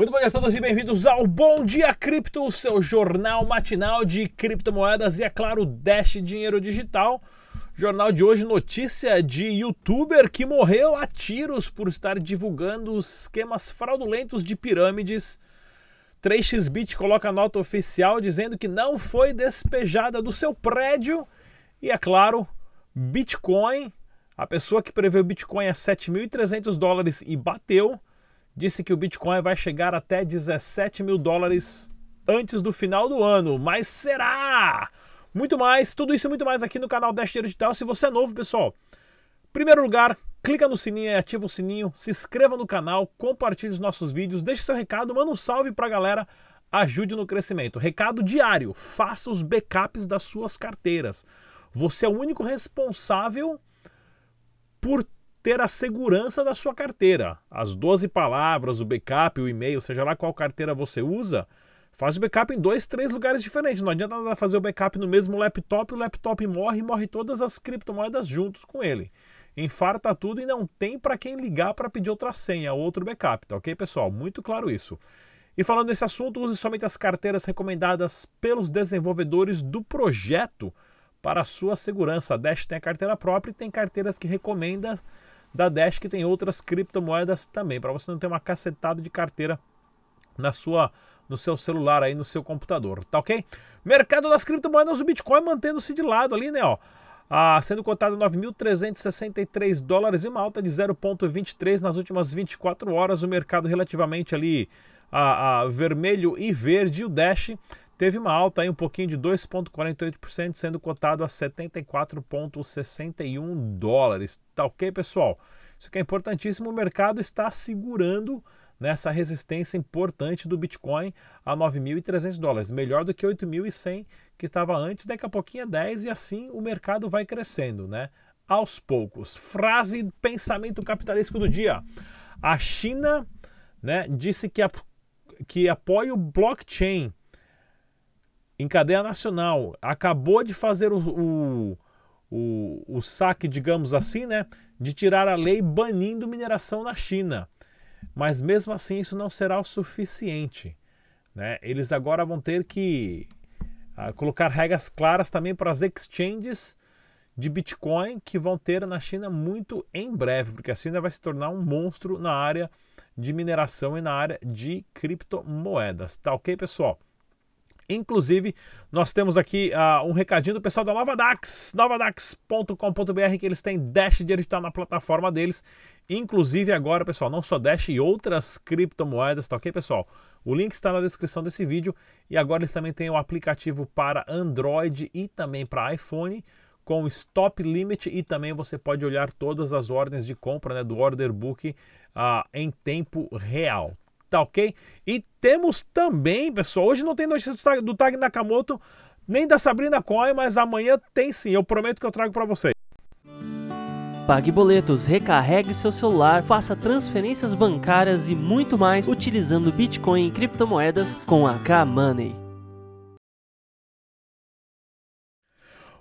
Muito bom dia a todos e bem-vindos ao Bom Dia Cripto, o seu jornal matinal de criptomoedas e, é claro, Dash Dinheiro Digital. Jornal de hoje, notícia de youtuber que morreu a tiros por estar divulgando esquemas fraudulentos de pirâmides. 3xBit coloca nota oficial dizendo que não foi despejada do seu prédio. E, é claro, Bitcoin, a pessoa que preveu Bitcoin a 7.300 dólares e bateu disse que o Bitcoin vai chegar até 17 mil dólares antes do final do ano. Mas será? Muito mais, tudo isso e muito mais aqui no canal Dash Digital. Se você é novo, pessoal, primeiro lugar, clica no sininho e ativa o sininho, se inscreva no canal, compartilhe os nossos vídeos, deixe seu recado, manda um salve pra galera, ajude no crescimento. Recado diário, faça os backups das suas carteiras. Você é o único responsável por ter a segurança da sua carteira. As 12 palavras, o backup, o e-mail, seja lá qual carteira você usa, faz o backup em dois, três lugares diferentes. Não adianta nada fazer o backup no mesmo laptop, o laptop morre e morre todas as criptomoedas juntos com ele. Infarta tudo e não tem para quem ligar para pedir outra senha, outro backup, tá ok, pessoal? Muito claro isso. E falando desse assunto, use somente as carteiras recomendadas pelos desenvolvedores do projeto para sua segurança. A Dash tem a carteira própria e tem carteiras que recomenda da Dash que tem outras criptomoedas também, para você não ter uma cacetada de carteira na sua no seu celular aí no seu computador, tá OK? Mercado das criptomoedas do Bitcoin mantendo-se de lado ali, né, ó. Ah, sendo cotado 9.363 dólares e uma alta de 0,23 nas últimas 24 horas. O mercado relativamente ali a, vermelho e verde. O Dash teve uma alta aí um pouquinho de 2,48%, sendo cotado a 74,61 dólares. Tá ok, pessoal? Isso aqui é importantíssimo. O mercado está segurando nessa resistência importante do Bitcoin a 9.300 dólares, melhor do que 8.100 que estava antes, daqui a pouquinho é 10 e assim o mercado vai crescendo, né? Aos poucos. Frase pensamento capitalístico do dia. A China, né, disse que, que apoia o blockchain em cadeia nacional, acabou de fazer o, o, o, o saque, digamos assim, né, de tirar a lei banindo mineração na China. Mas mesmo assim isso não será o suficiente. Né? Eles agora vão ter que uh, colocar regras claras também para as exchanges de Bitcoin que vão ter na China muito em breve, porque a China vai se tornar um monstro na área de mineração e na área de criptomoedas. Tá ok, pessoal? Inclusive, nós temos aqui uh, um recadinho do pessoal da Nova Dax, novadax.com.br, que eles têm Dash digital na plataforma deles. Inclusive agora, pessoal, não só Dash e outras criptomoedas, tá ok, pessoal? O link está na descrição desse vídeo e agora eles também têm o aplicativo para Android e também para iPhone com stop limit e também você pode olhar todas as ordens de compra né, do order book uh, em tempo real tá ok? E temos também, pessoal, hoje não tem notícia do Tag, do Tag Nakamoto, nem da Sabrina Coin, mas amanhã tem sim, eu prometo que eu trago para vocês. Pague boletos, recarregue seu celular, faça transferências bancárias e muito mais utilizando Bitcoin e criptomoedas com a K-Money.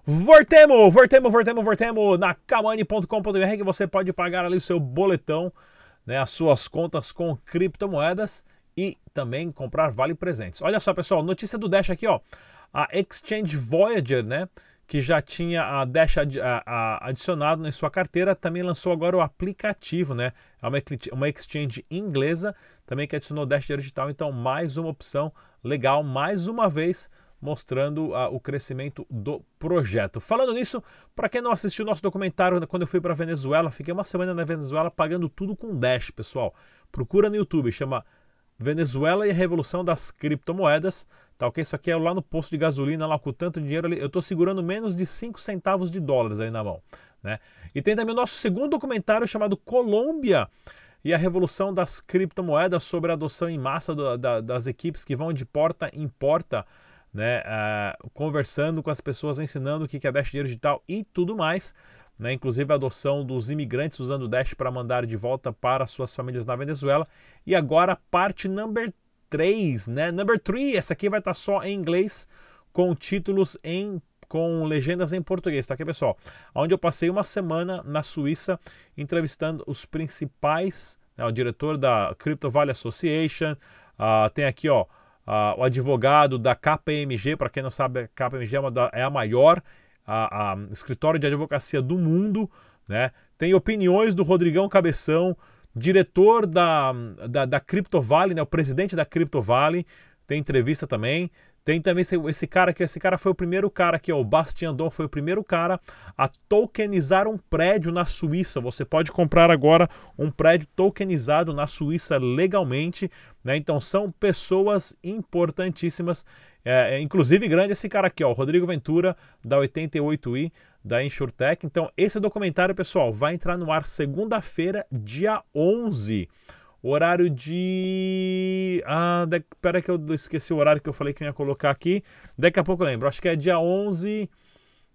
Vortemo, Vortemo, Vortemo, Vortemo na kamani.com.br que você pode pagar ali o seu boletão né, as suas contas com criptomoedas e também comprar vale presentes. Olha só, pessoal, notícia do Dash aqui, ó. A Exchange Voyager, né, que já tinha a Dash ad, a, a, adicionado em sua carteira, também lançou agora o aplicativo, né? É uma, uma exchange inglesa também que adicionou Dash Digital, então mais uma opção legal, mais uma vez mostrando o crescimento do projeto. Falando nisso, para quem não assistiu nosso documentário quando eu fui para Venezuela, fiquei uma semana na Venezuela pagando tudo com Dash, pessoal. Procura no YouTube, chama Venezuela e a Revolução das Criptomoedas. Tá ok? Isso aqui é lá no posto de gasolina, lá com tanto dinheiro ali. Eu estou segurando menos de 5 centavos de dólares aí na mão. Né? E tem também o nosso segundo documentário chamado Colômbia e a revolução das criptomoedas sobre a adoção em massa do, da, das equipes que vão de porta em porta né, uh, conversando com as pessoas, ensinando o que é Dash Dinheiro Digital e tudo mais. Né, inclusive a adoção dos imigrantes usando o Dash para mandar de volta para suas famílias na Venezuela. E agora parte number 3, né? Number 3, essa aqui vai estar tá só em inglês, com títulos em com legendas em português, tá aqui pessoal? Onde eu passei uma semana na Suíça entrevistando os principais, né, o diretor da Crypto Valley Association, Uh, tem aqui ó, uh, o advogado da KPMG, para quem não sabe, a KPMG é, da, é a maior a, a, escritório de advocacia do mundo. Né? Tem opiniões do Rodrigão Cabeção, diretor da, da, da Crypto Valley, né? o presidente da Crypto Valley. Tem entrevista também. Tem também esse, esse, cara que esse cara foi o primeiro cara que o Bastian Dom foi o primeiro cara a tokenizar um prédio na Suíça. Você pode comprar agora um prédio tokenizado na Suíça legalmente, né? Então são pessoas importantíssimas, é, é, inclusive grande esse cara aqui, ó, Rodrigo Ventura da 88i da InsurTech. Então esse documentário, pessoal, vai entrar no ar segunda-feira, dia 11 horário de. Ah, de... pera que eu esqueci o horário que eu falei que eu ia colocar aqui. Daqui a pouco eu lembro. Acho que é dia 11,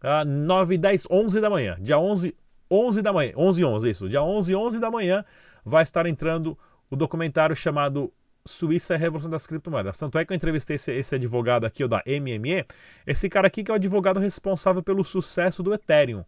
ah, 9, 10, 11 da manhã. Dia 11, 11 da manhã. 11, 11, isso. Dia 11, 11 da manhã vai estar entrando o documentário chamado Suíça é a Revolução das Criptomoedas. Tanto é que eu entrevistei esse, esse advogado aqui, o da MME, esse cara aqui que é o advogado responsável pelo sucesso do Ethereum.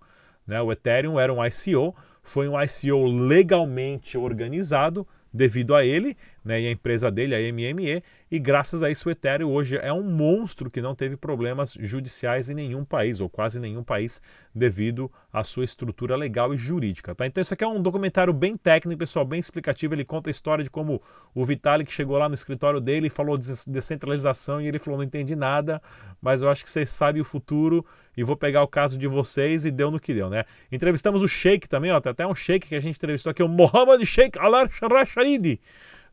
Né? O Ethereum era um ICO, foi um ICO legalmente organizado, devido a ele né, e a empresa dele, a MME, e graças a isso o Ethereum hoje é um monstro que não teve problemas judiciais em nenhum país, ou quase nenhum país, devido à sua estrutura legal e jurídica. Tá? Então isso aqui é um documentário bem técnico, pessoal, bem explicativo, ele conta a história de como o Vitalik chegou lá no escritório dele e falou de descentralização e ele falou, não entendi nada, mas eu acho que vocês sabem o futuro e vou pegar o caso de vocês e deu no que deu, né? Entrevistamos o Sheik também, ó, tem até um Sheik que a gente entrevistou aqui, o Mohamed Sheikh Al-Rashidi,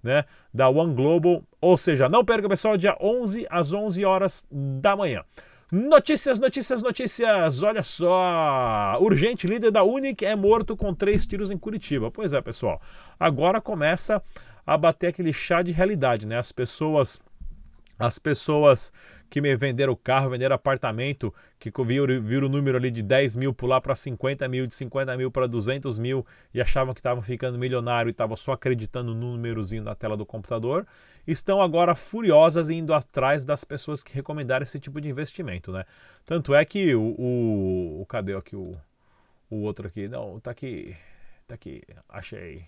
né, da One Global. Ou seja, não perca, pessoal, dia 11 às 11 horas da manhã. Notícias, notícias, notícias. Olha só. Urgente, líder da Unic é morto com três tiros em Curitiba. Pois é, pessoal. Agora começa a bater aquele chá de realidade, né? As pessoas as pessoas que me venderam carro, venderam apartamento, que viram, viram o número ali de 10 mil pular para 50 mil, de 50 mil para 200 mil e achavam que estavam ficando milionário e estavam só acreditando no númerozinho na tela do computador, estão agora furiosas indo atrás das pessoas que recomendaram esse tipo de investimento, né? Tanto é que o, o, o cadê aqui o, o outro aqui? Não, tá aqui, tá aqui, achei.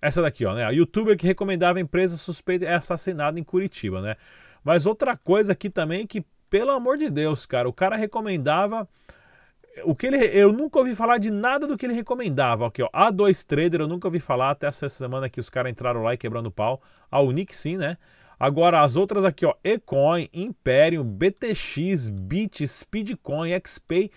Essa daqui, ó, né? A youtuber que recomendava empresa suspeita é assassinada em Curitiba, né? Mas outra coisa aqui também que, pelo amor de Deus, cara, o cara recomendava. O que ele, eu nunca ouvi falar de nada do que ele recomendava. Aqui, ó, A2 Trader, eu nunca ouvi falar até essa semana que os caras entraram lá e quebrando pau. A Unic sim, né? Agora as outras aqui, ó, Ecoin, Imperium, BTX, Bit, Speedcoin, XPay.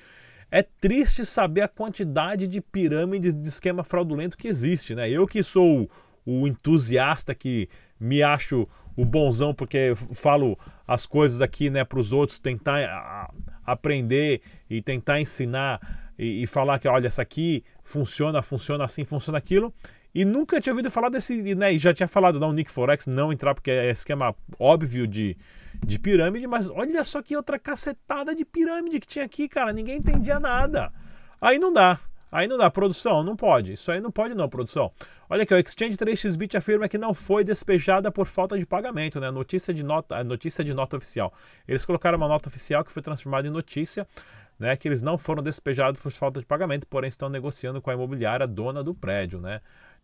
É triste saber a quantidade de pirâmides de esquema fraudulento que existe, né? Eu que sou o entusiasta que me acho o bonzão porque falo as coisas aqui, né, para os outros tentar aprender e tentar ensinar e, e, falar que olha, essa aqui funciona, funciona assim, funciona aquilo. E nunca tinha ouvido falar desse, né, e já tinha falado da Unique Forex não entrar porque é esquema óbvio de, de pirâmide, mas olha só que outra cacetada de pirâmide que tinha aqui, cara, ninguém entendia nada. Aí não dá. Aí não dá, produção, não pode. Isso aí não pode não, produção. Olha aqui, o Exchange 3xBit afirma que não foi despejada por falta de pagamento, né? Notícia de nota, notícia de nota oficial. Eles colocaram uma nota oficial que foi transformada em notícia, né? Que eles não foram despejados por falta de pagamento, porém estão negociando com a imobiliária dona do prédio, né?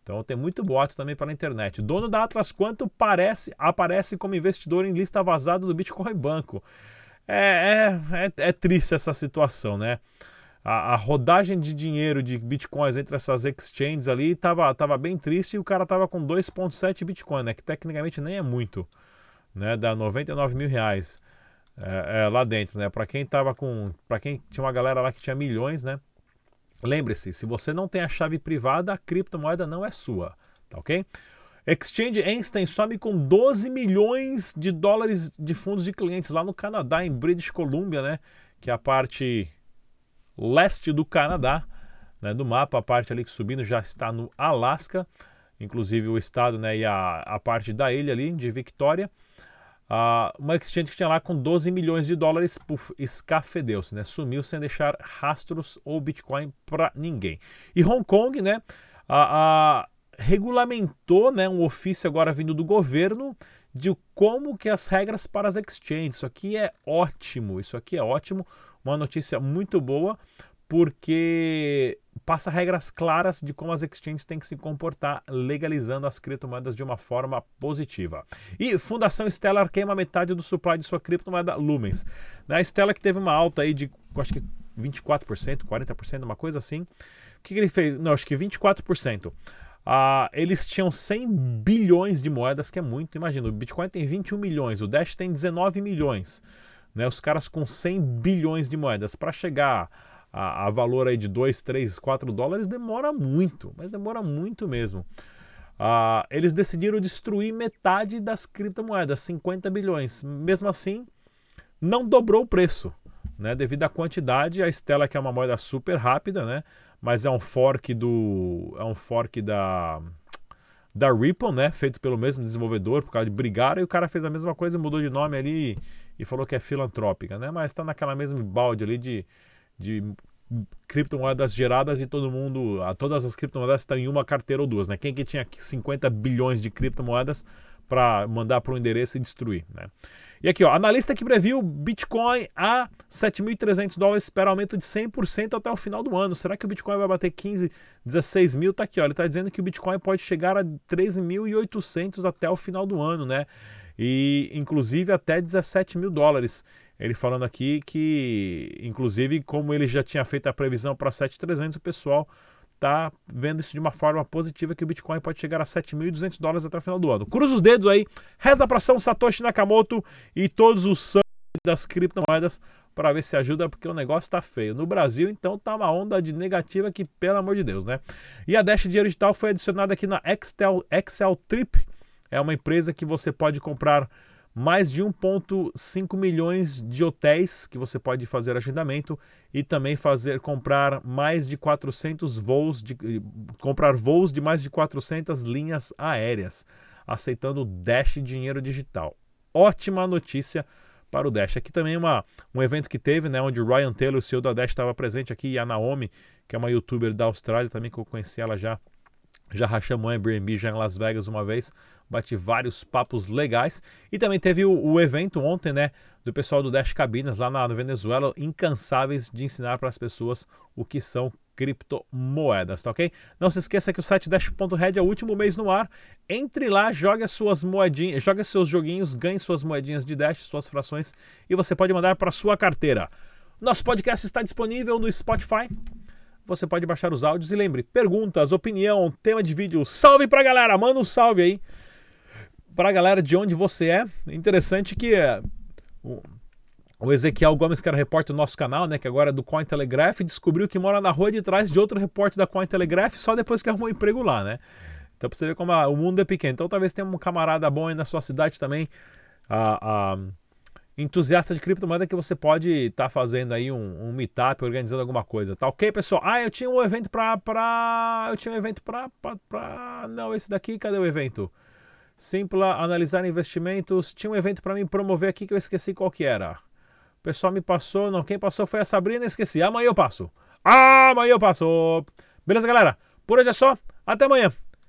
Então tem muito boato também pela internet. Dono da Atlas Quanto parece, aparece como investidor em lista vazada do Bitcoin Banco. É, é, é, é triste essa situação, né? a, a, rodagem de dinheiro de bitcoins entre essas exchanges ali estava tava bem triste e o cara tava com 2,7 bitcoin, né? Que tecnicamente nem é muito, né? Dá 99 mil reais é, é, lá dentro, né? Para quem tava com, para quem tinha uma galera lá que tinha milhões, né? Lembre-se, se você não tem a chave privada, a criptomoeda não é sua, tá ok? Exchange Einstein some com 12 milhões de dólares de fundos de clientes lá no Canadá, em British Columbia, né? Que é a parte leste do Canadá, né, do mapa, a parte ali que subindo já está no Alasca, inclusive o estado né, e a, a parte da ilha ali de Victoria. Uh, uma exchange que tinha lá com 12 milhões de dólares, puf, escafedeu-se, né? Sumiu sem deixar rastros ou Bitcoin para ninguém. E Hong Kong, né? Uh, uh, regulamentou né, um ofício agora vindo do governo de como que as regras para as exchanges. Isso aqui é ótimo, isso aqui é ótimo uma notícia muito boa, porque passa regras claras de como as exchanges têm que se comportar legalizando as criptomoedas de uma forma positiva. E Fundação Stellar queima metade do supply de sua criptomoeda Lumens. A Stellar que teve uma alta aí de, acho que 24%, 40%, uma coisa assim. O que, que ele fez? Não, acho que 24%. Ah, eles tinham 100 bilhões de moedas, que é muito. Imagina, o Bitcoin tem 21 milhões, o Dash tem 19 milhões. Né? Os caras com 100 bilhões de moedas. Para chegar a, a, valor aí de 2, 3, 4 dólares demora muito, mas demora muito mesmo. Ah, eles decidiram destruir metade das criptomoedas, 50 bilhões. Mesmo assim, não dobrou o preço. Né, devido à quantidade, a Stella que é uma moeda super rápida, né, mas é um fork do é um fork da da Ripple, né, feito pelo mesmo desenvolvedor, por causa de brigar, e o cara fez a mesma coisa, mudou de nome ali e falou que é filantrópica, né, mas está naquela mesma balde ali de, de criptomoedas geradas e todo mundo, todas as criptomoedas estão em uma carteira ou duas, né? Quem que tinha 50 bilhões de criptomoedas para mandar para o endereço e destruir, né? E aqui, ó, analista que previu Bitcoin a 7.300 dólares espera aumento de 100% até o final do ano. Será que o Bitcoin vai bater 15, 16 mil? Tá aqui, ó, ele está dizendo que o Bitcoin pode chegar a 13.800 até o final do ano, né? E inclusive até 17 mil dólares. Ele falando aqui que, inclusive, como ele já tinha feito a previsão para 7.300, o pessoal tá vendo isso de uma forma positiva que o Bitcoin pode chegar a 7.200 dólares até o final do ano. Cruza os dedos aí, reza para São Satoshi Nakamoto e todos os santos das criptomoedas para ver se ajuda, porque o negócio está feio. No Brasil, então, tá uma onda de negativa que, pelo amor de Deus, né? E a Dash Dinheiro Digital foi adicionada aqui na Excel, Excel Trip. É uma empresa que você pode comprar mais de 1,5 milhões de hotéis que você pode fazer agendamento e também fazer comprar mais de 400 voos de comprar voos de mais de 400 linhas aéreas, aceitando Dash dinheiro digital. Ótima notícia para o Dash. Aqui também uma, um evento que teve, né, onde o Ryan Taylor, o CEO da Dash, estava presente aqui e a Naomi, que é uma youtuber da Austrália também que eu conheci ela já já rachamos um Airbnb já em Las Vegas uma vez, bati vários papos legais. E também teve o, o evento ontem, né, do pessoal do Dash Cabinas lá na Venezuela, incansáveis de ensinar para as pessoas o que são criptomoedas, tá ok? Não se esqueça que o site Dash.red é o último mês no ar. Entre lá, jogue as suas moedinhas, jogue seus joguinhos, ganhe suas moedinhas de Dash, suas frações e você pode mandar para sua carteira. Nosso podcast está disponível no Spotify, você pode baixar os áudios e lembre, perguntas, opinião, tema de vídeo, salve pra galera, manda um salve aí pra galera de onde você é. Interessante que é, o, Ezequiel Gomes, que era repórter do nosso canal, né, que agora é do Cointelegraph, descobriu que mora na rua de trás de outro repórter da Cointelegraph só depois que arrumou emprego lá, né? Então pra você ver como a, o mundo é pequeno. Então talvez tenha um camarada bom aí na sua cidade também. A, entusiasta de criptomoeda que você pode estar tá fazendo aí um, um meetup, organizando alguma coisa, tá ok, pessoal? Ah, eu tinha um evento pra... pra... eu tinha um evento pra, pra, pra... não, esse daqui, cadê o evento? Simpla, analisar investimentos, tinha um evento para mim promover aqui que eu esqueci qual que era. O pessoal me passou, não, quem passou foi a Sabrina, esqueci. Amanhã eu passo. Amanhã eu passo. Beleza, galera? Por hoje é só. Até amanhã.